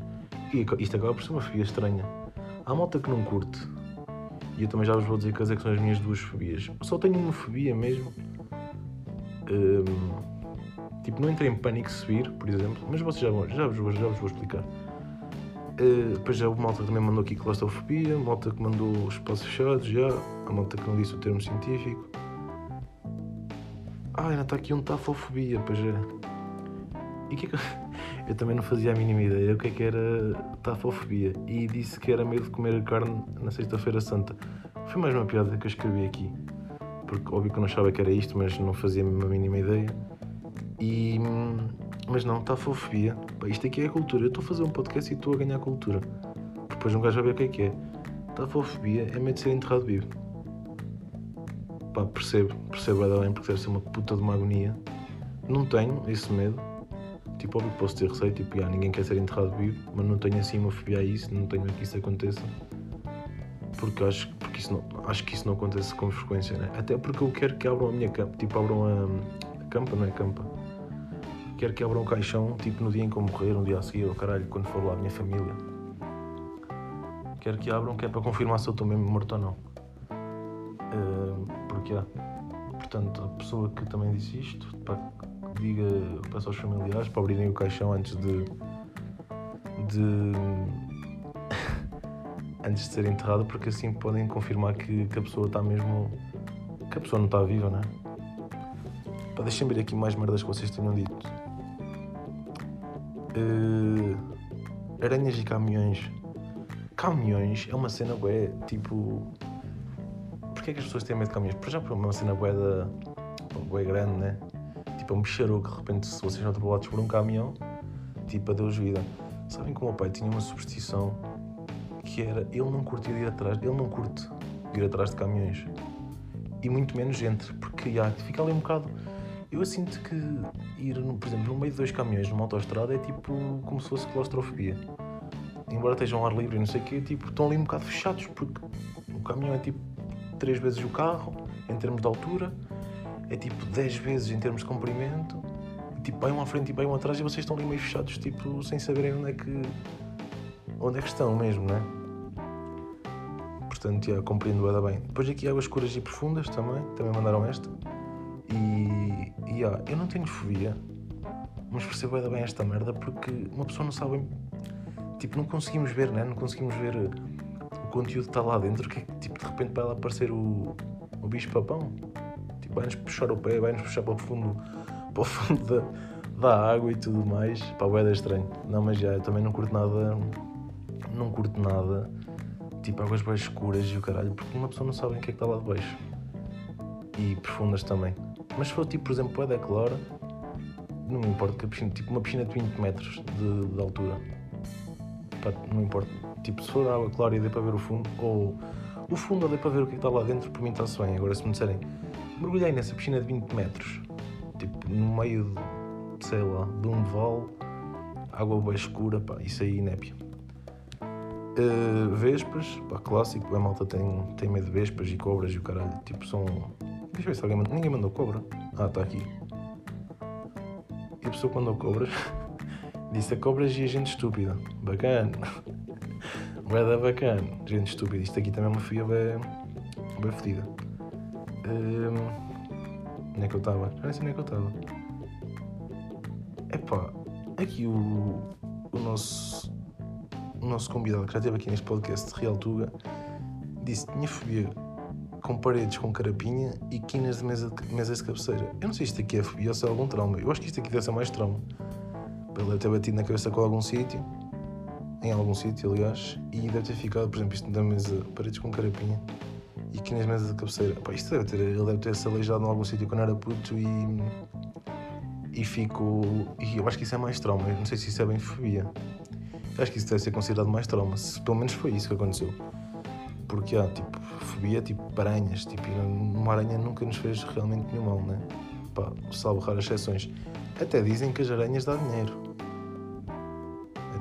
E isto acaba por ser uma fobia estranha. Há malta que não curte. E eu também já vos vou dizer quais é que são as minhas duas fobias. Só tenho uma fobia mesmo. Um, tipo, não entrei em pânico se vir, por exemplo, mas vocês já, vão, já, vos, já vos vou explicar. Uh, depois já houve malta também mandou aqui claustrofobia, malta que mandou espaços fechados, já, a malta que não disse o termo científico. Ah, ainda está aqui um tafofobia, pois é. E que é que eu... também não fazia a mínima ideia o que é que era tafofobia. E disse que era medo de comer carne na Sexta-feira Santa. Foi mais uma piada que eu escrevi aqui. Porque óbvio que eu não achava que era isto, mas não fazia a mínima ideia. E. Mas não, tafofobia. Pá, isto aqui é cultura. Eu estou a fazer um podcast e estou a ganhar cultura. Depois um gajo vai ver o que é que é. Tafofobia é medo de ser enterrado vivo pá, percebo, percebo a bem porque deve ser uma puta de uma agonia. Não tenho esse medo. Tipo, óbvio que posso ter receio, tipo, ah, ninguém quer ser enterrado vivo, mas não tenho assim uma fobia a isso, não tenho que isso aconteça. Porque acho, porque isso não, acho que isso não acontece com frequência, né? Até porque eu quero que abram a minha campa, tipo, abram a, a campa, não é campa. Quero que abram o caixão, tipo, no dia em que eu morrer, um dia a seguir, ou caralho, quando for lá a minha família. Quero que abram, que é para confirmar se eu estou mesmo morto ou não. Uh, porque há. Portanto, a pessoa que também disse isto, que diga, peço aos familiares para abrirem o caixão antes de. de. antes de ser enterrada, porque assim podem confirmar que, que a pessoa está mesmo. que a pessoa não está viva, não é? Para deixem-me ver aqui mais merdas que vocês tenham dito. Uh, aranhas e caminhões. Caminhões é uma cena, ué, tipo Porquê é que as pessoas têm medo de caminhões? Por por uma cena bué, da, bué grande, né? Tipo, é um bicharuco, de repente, se vocês são atropelados por um caminhão, tipo, adeus vida. Sabem que o meu pai tinha uma superstição que era, ele não curtia de ir atrás, ele não curte de ir atrás de caminhões. E muito menos gente, porque já, fica ali um bocado... Eu sinto que ir, por exemplo, no meio de dois caminhões numa autoestrada é tipo como se fosse claustrofobia. Embora estejam ao ar livre e não sei o quê, tipo, estão ali um bocado fechados, porque o caminhão é tipo três vezes o carro, em termos de altura, é tipo 10 vezes em termos de comprimento, tipo, bem um à frente e bem um atrás, e vocês estão ali meio fechados, tipo, sem saberem onde é que, onde é que estão mesmo, né? Portanto, já compreendo ela bem. Depois aqui águas escuras e profundas também, também mandaram esta. E, e já, eu não tenho fobia, mas percebo bem esta merda porque uma pessoa não sabe, tipo, não conseguimos ver, né? Não conseguimos ver conteúdo está lá dentro que tipo, de repente vai lá aparecer o, o bicho papão. Tipo, vai-nos puxar o pé, vai-nos puxar para o fundo, para o fundo da, da água e tudo mais. Pá, é estranho. Não, mas já, eu também não curto nada. Não curto nada. Tipo, águas bem escuras e o caralho, porque uma pessoa não sabe o que é que está lá de baixo. E profundas também. Mas se for tipo, por exemplo, é clara, não me importa que a piscina, tipo uma piscina de 20 metros de, de altura. Não importa Tipo, se for água clara e dê para ver o fundo, ou o fundo dê para ver o que está lá dentro, por mim está-se bem. Agora, se me disserem, mergulhei nessa piscina de 20 metros, tipo, no meio, de, sei lá, de um vale, água bem escura, pá, isso aí, népia. Uh, vespas, pá, clássico, a malta tem, tem medo de vespas e cobras e o caralho, tipo, são... Deixa eu ver se alguém mandou... Ninguém mandou cobra. Ah, está aqui. E a pessoa que mandou cobras disse a cobras e a gente estúpida. Bacana. Boeda bacana. Gente estúpida. Isto aqui também é uma fia bem, bem fedida. Um, onde é que eu estava? Já nem sei onde é que eu estava. Epá, aqui o, o nosso o nosso convidado que já esteve aqui neste podcast de Real Tuga disse que tinha fobia com paredes com carapinha e quinas de mesa mesas de cabeceira. Eu não sei se isto aqui é fobia ou se é algum trauma. Eu acho que isto aqui deve ser mais trauma. Ele deve ter batido na cabeça com algum sítio, em algum sítio, aliás, e deve ter ficado, por exemplo, isto da mesa, paredes com carapinha e aqui nas mesas de cabeceira. Pá, isto deve ter, ele deve ter se aleijado em algum sítio quando era puto e. e ficou. E eu acho que isso é mais trauma. Eu não sei se isso é bem fobia. Eu acho que isso deve ser considerado mais trauma. Se, pelo menos foi isso que aconteceu. Porque há, tipo, fobia, tipo, aranhas. Tipo, uma aranha nunca nos fez realmente nenhum mal, né? Pá, salvo raras exceções. Até dizem que as aranhas dão dinheiro.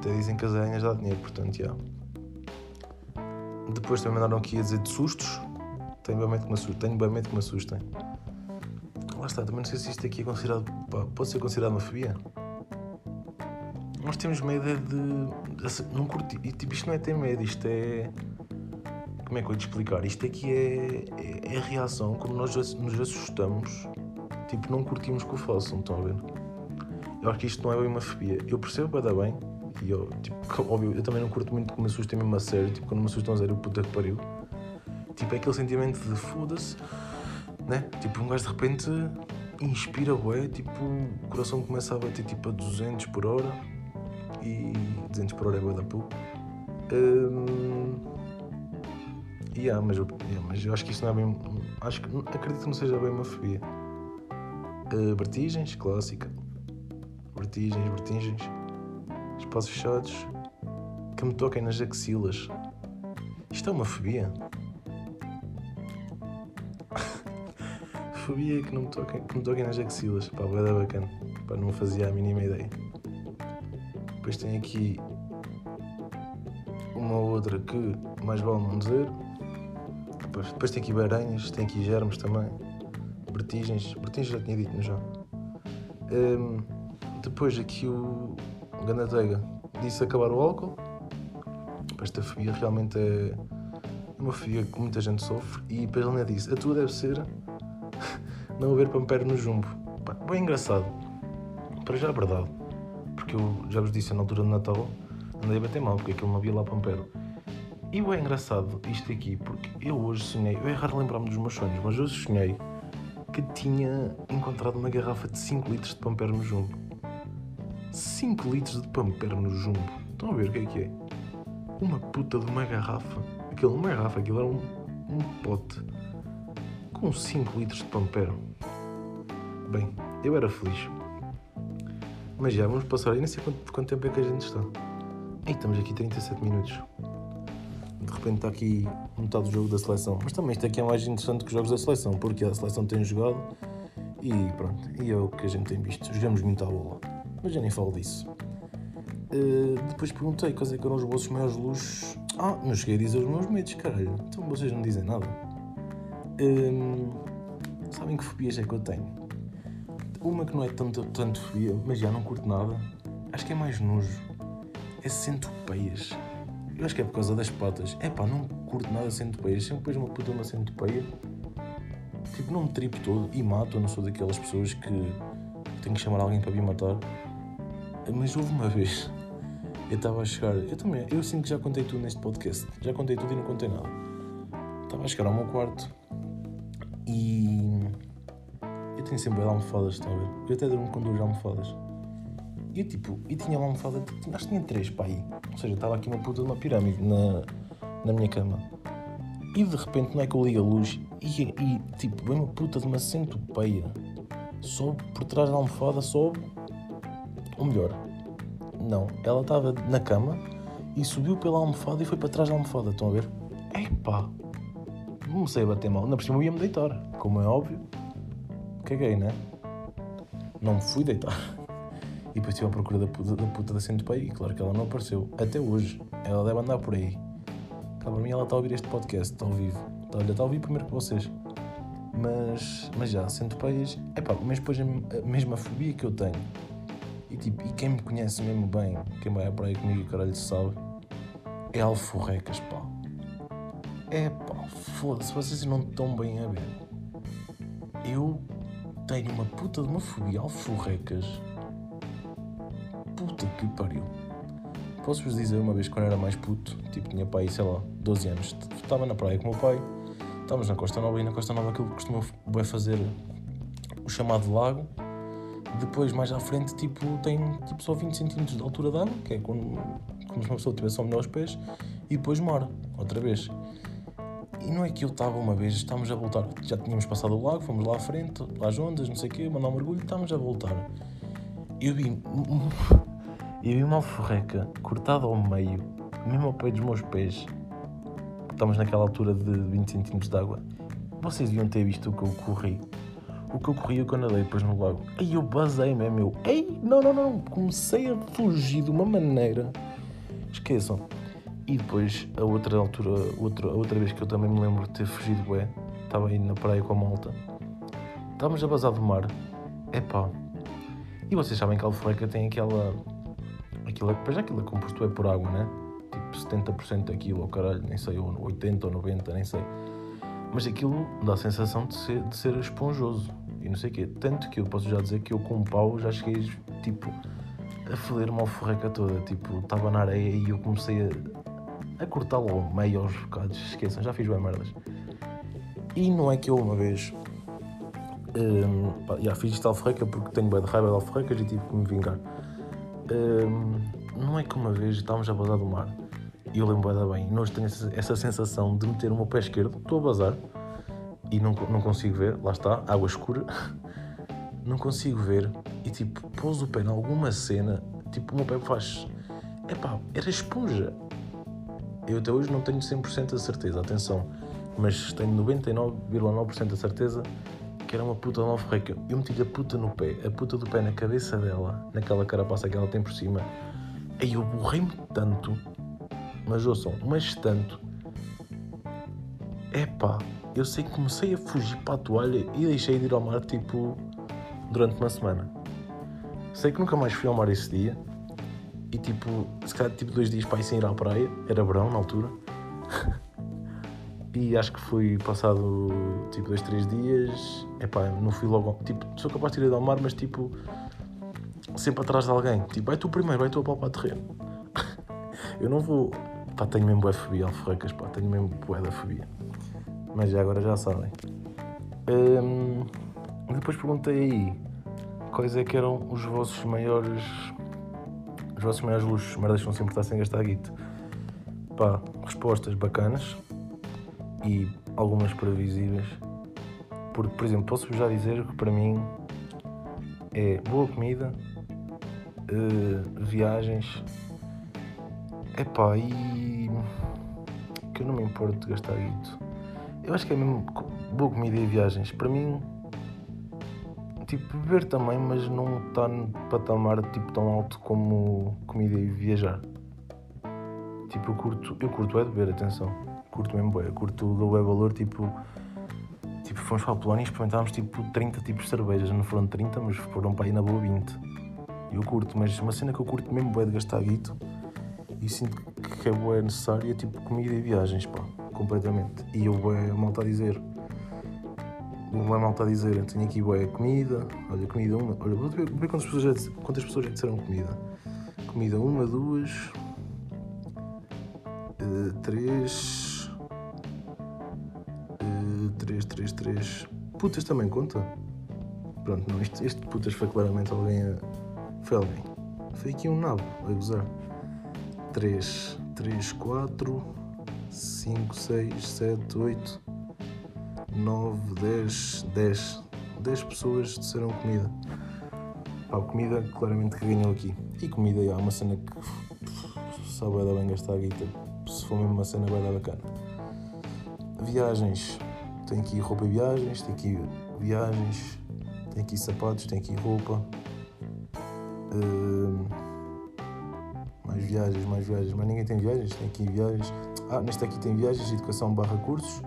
Até dizem que as aranhas dão dinheiro, portanto, já. Depois também mandaram aqui a dizer de sustos. Tenho bem medo que me assustem. Tenho bem medo que me assustem. Lá está, também não sei se isto aqui é considerado. Pá, pode ser considerado uma fobia. Nós temos medo é de. não curtir. E tipo, isto não é ter medo, isto é. Como é que eu te explicar? Isto aqui é, é, é a reação como nós nos assustamos. Tipo, não curtimos que o façam, estão a ver? Eu acho que isto não é bem uma fobia. Eu percebo para bem. E eu, tipo, óbvio, eu também não curto muito que me assustem mesmo a sério. Tipo, quando me assustam a zero, puta que pariu. Tipo, é aquele sentimento de foda-se, né? Tipo, um gajo de repente inspira, ué, tipo, o coração começa a bater tipo a 200 por hora e 200 por hora é bué da pouco. Um, yeah, mas, eu, yeah, mas eu acho que isso não é bem. Acho que acredito que não seja bem uma fobia. Uh, vertigens, clássica. Vertigens, vertigens. Espaços fechados que me toquem nas axilas. Isto é uma fobia? fobia que não me toquem, que me toquem nas axilas. Pá, vai dar bacana. Pá, não fazia a mínima ideia. Depois tem aqui uma outra que mais vale não dizer. Depois, depois tem aqui baranhas, tem aqui germes também. Vertigens. Vertigens já tinha dito, já. Um, depois aqui o Ganatega disse acabar o álcool. Esta fobia realmente é uma fobia que muita gente sofre. E depois ele disse: a tua deve ser não haver pampero no jumbo. Pá, bem engraçado. Para já é verdade. Porque eu já vos disse na altura do Natal, andei a bater mal, porque aquilo não havia lá pampero. E é engraçado isto aqui, porque eu hoje sonhei, eu é raro lembrar-me dos meus sonhos, mas hoje sonhei que tinha encontrado uma garrafa de 5 litros de pampero no jumbo. 5 litros de pampero no jumbo. Estão a ver o que é que é? Uma puta de uma garrafa. Aquilo, uma garrafa, aquilo era um, um pote com 5 litros de pampero. Bem, eu era feliz. Mas já, vamos passar. Eu nem sei quanto, quanto tempo é que a gente está. Ei, estamos aqui 37 minutos. De repente está aqui metade do jogo da seleção. Mas também isto aqui é mais interessante que os jogos da seleção, porque a seleção tem jogado e pronto, e é o que a gente tem visto. Jogamos muito à bola. Mas já nem falo disso. Uh, depois perguntei quais é eram os vossos maiores luxos. Ah, não cheguei a dizer os meus medos, caralho. Então vocês não dizem nada. Hum, sabem que fobias é que eu tenho? Uma que não é tanto, tanto fobia, mas já não curto nada. Acho que é mais nojo. É centopeias. Eu acho que é por causa das patas. É pá, não curto nada centopeias. Sempre depois uma puta uma centopeia. Tipo, não me tripo todo e mato. Eu não sou daquelas pessoas que tenho que chamar alguém para vir matar. Mas houve uma vez. Eu estava a chegar. Eu também. Eu sinto que já contei tudo neste podcast. Já contei tudo e não contei nada. Estava a chegar ao meu quarto e eu tenho sempre almofadas, estão a ver? Eu até durmo com duas almofadas. E eu, tipo, e tinha uma almofada, acho que tinha três para aí. Ou seja, estava aqui uma puta de uma pirâmide na, na minha cama. E de repente não é que eu ligo a luz e, e tipo, vem uma puta de uma centopeia. Sobe por trás da almofada, sobe. Ou melhor, não, ela estava na cama e subiu pela almofada e foi para trás da almofada, estão a ver? Epá, comecei a bater mal. Na por cima eu ia-me deitar, como é óbvio. Caguei, né? Não me fui deitar. E depois estive à procura da puta da, puta da centopeia e claro que ela não apareceu. Até hoje. Ela deve andar por aí. Cá para mim ela está a ouvir este podcast, está ao vivo. Está, olha, está a ouvir primeiro que vocês. Mas, mas já, pá, mas depois a, mesma fobia que eu tenho. E, tipo, e quem me conhece mesmo bem, quem vai por aí comigo e caralho sabe, é alforrecas, pá. É pá, foda-se, vocês não estão bem a ver. Eu tenho uma puta de uma fobia alforrecas. Puta que pariu. Posso-vos dizer uma vez quando era mais puto, tipo tinha pai, sei lá, 12 anos, estava na praia com o meu pai, Estamos na Costa Nova e na Costa Nova aquilo que costuma bué fazer o chamado lago. Depois, mais à frente, tipo, tem tipo, só 20 cm de altura de água, que é quando, como se uma pessoa tivesse só melhor os pés, e depois mora, outra vez. E não é que eu estava uma vez, estamos a voltar, já tínhamos passado o lago, fomos lá à frente, às ondas, não sei o quê, mandar um mergulho, estamos a voltar. Eu vi, eu vi uma alforreca cortada ao meio, mesmo ao pé dos meus pés. Estamos naquela altura de 20 cm de água. Vocês deviam ter visto o que eu corri. O que eu corri eu quando nadei depois no lago. Aí eu basei-me, é meu. Ei, não, não, não. Comecei a fugir de uma maneira. Esqueçam. E depois, a outra altura, outra, a outra vez que eu também me lembro de ter fugido, é, estava aí na praia com a malta. Estávamos a bazar do mar. Epá. E vocês sabem que a alforreca tem aquela. Aquilo, pois aquilo é composto é por água, né? Tipo 70% daquilo, ou caralho, nem sei, ou 80 ou 90, nem sei. Mas aquilo dá a sensação de ser, de ser esponjoso e não sei o quê. Tanto que eu posso já dizer que eu com um pau já cheguei, tipo, a foder uma alforreca toda. Tipo, estava na areia e eu comecei a, a cortá-lo ao meio aos bocados. Esqueçam, já fiz bem merdas. E não é que eu uma vez um, pá, já fiz isto alforreca porque tenho bem de raiva de alforrecas e tive que me vingar. Um, não é que uma vez estávamos a bazar do mar e eu lembro ainda bem, nós tenho essa sensação de meter o meu pé esquerdo, estou a bazar e não, não consigo ver, lá está, água escura, não consigo ver e tipo, pôs o pé em alguma cena, tipo, o meu pé faz, epá, era esponja. Eu até hoje não tenho 100% a certeza, atenção, mas tenho 99,9% a certeza que era uma puta de uma. Eu meti a puta no pé, a puta do pé na cabeça dela, naquela carapaça que ela tem por cima. Aí eu borrei-me tanto, mas ouçam, mas tanto. Epá, eu sei que comecei a fugir para a toalha e deixei de ir ao mar tipo durante uma semana. Sei que nunca mais fui ao mar esse dia. E tipo, se calhar tipo dois dias para ir sem ir à praia, era verão na altura. e acho que fui passado tipo dois, três dias. Epá, não fui logo. Tipo, sou capaz de ir ao mar, mas tipo, sempre atrás de alguém. Tipo, vai tu primeiro, vai tu a palpar terreno. eu não vou. Pá, tenho mesmo bué fobia, alforrecas, pá, tenho mesmo bué da fobia. Mas já agora já sabem. Hum, depois perguntei aí quais é que eram os vossos maiores. Os vossos maiores luxos, merdas que não se importassem gastar guito. Pá, respostas bacanas e algumas previsíveis. Porque, por exemplo, posso já dizer que para mim é boa comida, uh, viagens, epá, e que eu não me importo de gastar guito. Eu acho que é mesmo boa comida e viagens. Para mim, tipo, beber também, mas não está no patamar tipo, tão alto como comida e viajar. Tipo, eu curto, eu curto é de beber, atenção. Curto mesmo, é. Curto do é valor, tipo. Tipo, fomos para a Polónia e experimentámos tipo 30 tipos de cervejas. Não foram 30, mas foram para aí na boa 20. Eu curto, mas uma cena que eu curto mesmo é de gastar guito e sinto que é boa necessária é tipo comida e viagens, pá, completamente. E eu é malta a dizer. É malta a dizer, eu tenho aqui boa comida, olha, comida uma, olha, vou ver, quantas, pessoas já, quantas pessoas já disseram comida. Comida uma, duas, uh, três, uh, três, três, três. Putas também conta? Pronto, não, este, este putas foi claramente alguém. Foi alguém. Foi aqui um nabo a gozar. 3, 3, 4, 5, 6, 7, 8, 9, 10, 10. 10 pessoas disseram comida. Pá, comida claramente que ganhou aqui. E comida é uma cena que só vai dar bem gastar a guita. Se for mesmo uma cena vai dar bacana. Viagens. Tem aqui roupa e viagens, tem aqui viagens, tem aqui sapatos, tem aqui roupa. Uh, mais viagens, mais viagens, mas ninguém tem viagens, tem aqui viagens. Ah, neste aqui tem viagens, educação barra cursos,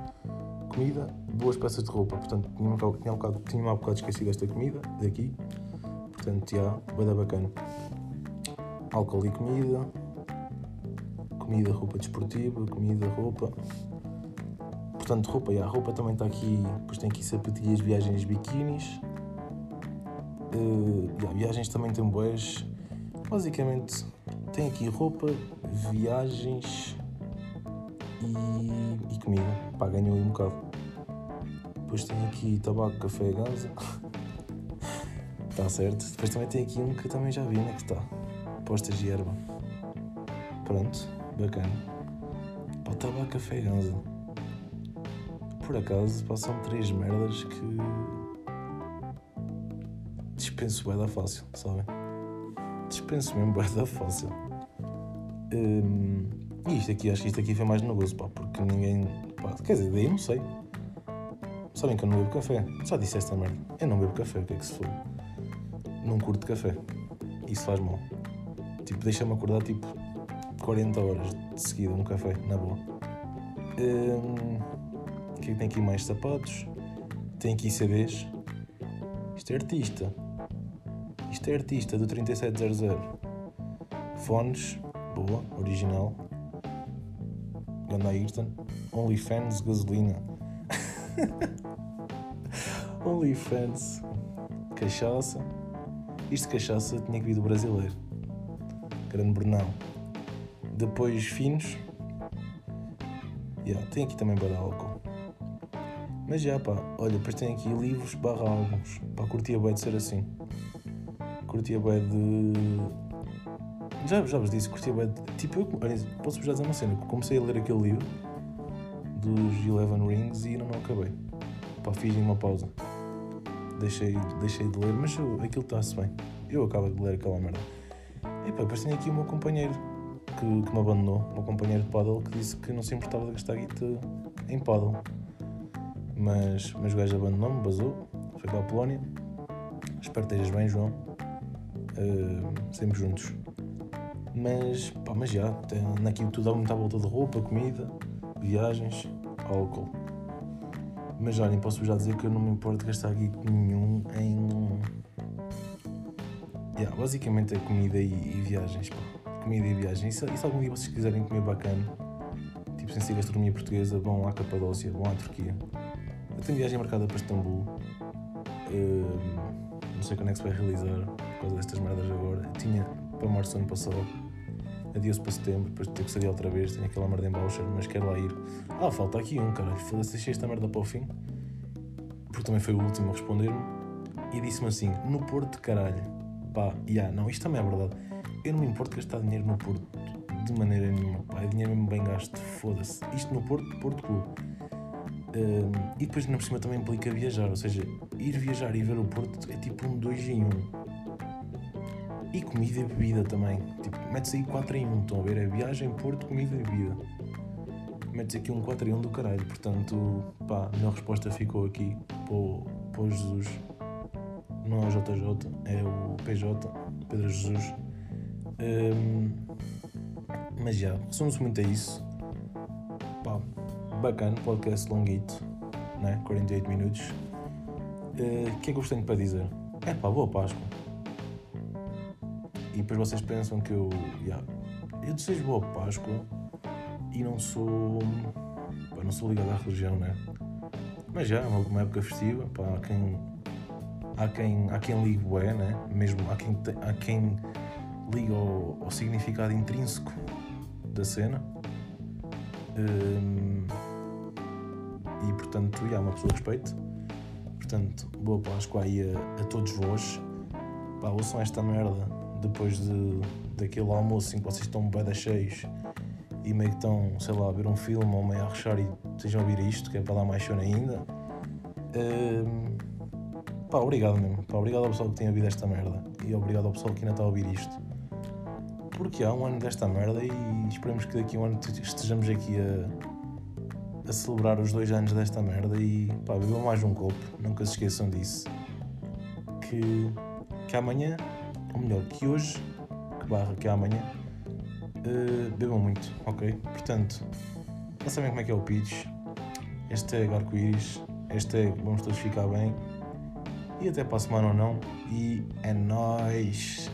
comida, boas peças de roupa. Portanto, tinha um bocado, tinha um bocado, tinha um bocado esquecido esta comida, daqui. Portanto, já, vai dar bacana. Álcool e comida, comida, roupa desportiva, comida, roupa. Portanto, roupa, já, a roupa também está aqui, depois tem aqui sapatilhas, viagens, biquínis. Uh, já, viagens também tem boas. Basicamente, tem aqui roupa, viagens e, e comida. Pá, ganhou aí um bocado. Depois tem aqui tabaco, café, ganza. Está certo. Depois também tem aqui um que também já vi, onde é que está? Postas de erva. Pronto, bacana. Pá, tabaco, café, ganza. Por acaso, passam três merdas que dispenso bué da fácil, sabem? Dispenso mesmo bué da fácil. Hum, e isto aqui, acho que isto aqui foi mais negoso, pá, porque ninguém. Pá, quer dizer, daí não sei. Sabem que eu não bebo café. Só disse esta merda. Eu não bebo café, o que é que se for? Não curto café. Isso faz mal. Tipo, deixa-me acordar tipo 40 horas de seguida um café, na boa. Hum, o que é que tem aqui mais sapatos? Tem aqui CDs. Isto é artista. Isto é artista do 3700. Fones, boa, original. Ganda Ayrton. OnlyFans, gasolina. OnlyFans, cachaça. Isto cachaça tinha que vir do brasileiro. Grande Brunão. Depois finos. Yeah, tem aqui também para álcool. Mas já pá, olha, depois tem aqui livros barra álbuns. Pá, curtia bem de ser assim. Curtia bem de. Já, já vos disse, curtia bem. Tipo, eu olha, posso-vos já dizer uma cena. Comecei a ler aquele livro dos Eleven Rings e não acabei. Pá, fiz uma pausa. Deixei, deixei de ler, mas eu, aquilo está-se bem. Eu acabo de ler aquela merda. E pá, depois tenho aqui o meu companheiro que, que me abandonou, o meu companheiro de paddle, que disse que não se importava de gastar guita em paddle. Mas, mas o gajo abandonou-me, basou, foi para a Polónia. Espero que estejas bem, João. Uh, sempre juntos. Mas, pá, mas já, naquilo tudo dá muita volta de roupa, comida, viagens, álcool. Mas olhem, posso já dizer que eu não me importo gastar guito nenhum em. Yeah, basicamente é comida e, e viagens, pá. Comida e viagens. E se, e se algum dia vocês quiserem comer bacana, tipo sem ser gastronomia portuguesa, vão à Capadócia, vão à Turquia. Eu tenho viagem marcada para Istambul. Uh, não sei quando é que se vai realizar por causa destas merdas agora. Eu tinha para março ano passado. Adiou-se para setembro, depois ter que sair outra vez. Tenho aquela merda em Boucher, mas quero lá ir. Ah, falta aqui um, caralho. Foda-se, deixei esta merda para o fim. Porque também foi o último a responder-me. E disse-me assim: no Porto, caralho. Pá, yeah, não, isto também é verdade. Eu não me importo gastar dinheiro no Porto de maneira nenhuma. Pá, é dinheiro mesmo bem gasto. Foda-se. Isto no Porto, Porto Clube. Um, e depois, na por cima, também implica viajar. Ou seja, ir viajar e ver o Porto é tipo um 2 em 1. Um. E comida e bebida também. Tipo, mete-se aí 4 em 1. Um, estão a ver? É viagem, Porto, comida e bebida. Mete-se aqui um 4 em 1 um do caralho. Portanto, pá, a minha resposta ficou aqui para o, Jesus. Não é o JJ, é o PJ, Pedro Jesus. Um, mas já, resume-se muito a isso. Pá, bacana, podcast longuito, né? 48 minutos. O uh, que é que eu tenho para dizer? É pá, boa Páscoa. E depois vocês pensam que eu. Yeah, eu desejo boa Páscoa e não sou. Pá, não sou ligado à religião, né? Mas já, é uma, época festiva, pá, há quem. Há quem, há quem ligue bué, né? Mesmo há quem, há quem liga ao, ao significado intrínseco da cena. Um, e portanto, já, uma pessoa respeito. Portanto, boa Páscoa aí a, a todos vós. Pá, ouçam esta merda depois de, daquele almoço em que vocês estão bem cheios e meio que estão, sei lá, a ver um filme ou meio a rechar e estejam a ouvir isto, que é para dar mais sono ainda. Um, pá, obrigado mesmo. Pá, obrigado ao pessoal que tem ouvido esta merda. E obrigado ao pessoal que ainda está a ouvir isto. Porque há um ano desta merda e esperemos que daqui a um ano estejamos aqui a, a celebrar os dois anos desta merda e pá, bebam mais um copo, nunca se esqueçam disso. Que, que amanhã, ou melhor, que hoje, que barra, que amanhã, uh, bebam muito, ok? Portanto, já sabem como é que é o pitch. Este é arco-íris, este é vamos todos ficar bem. E até para a semana ou não. E é nóis!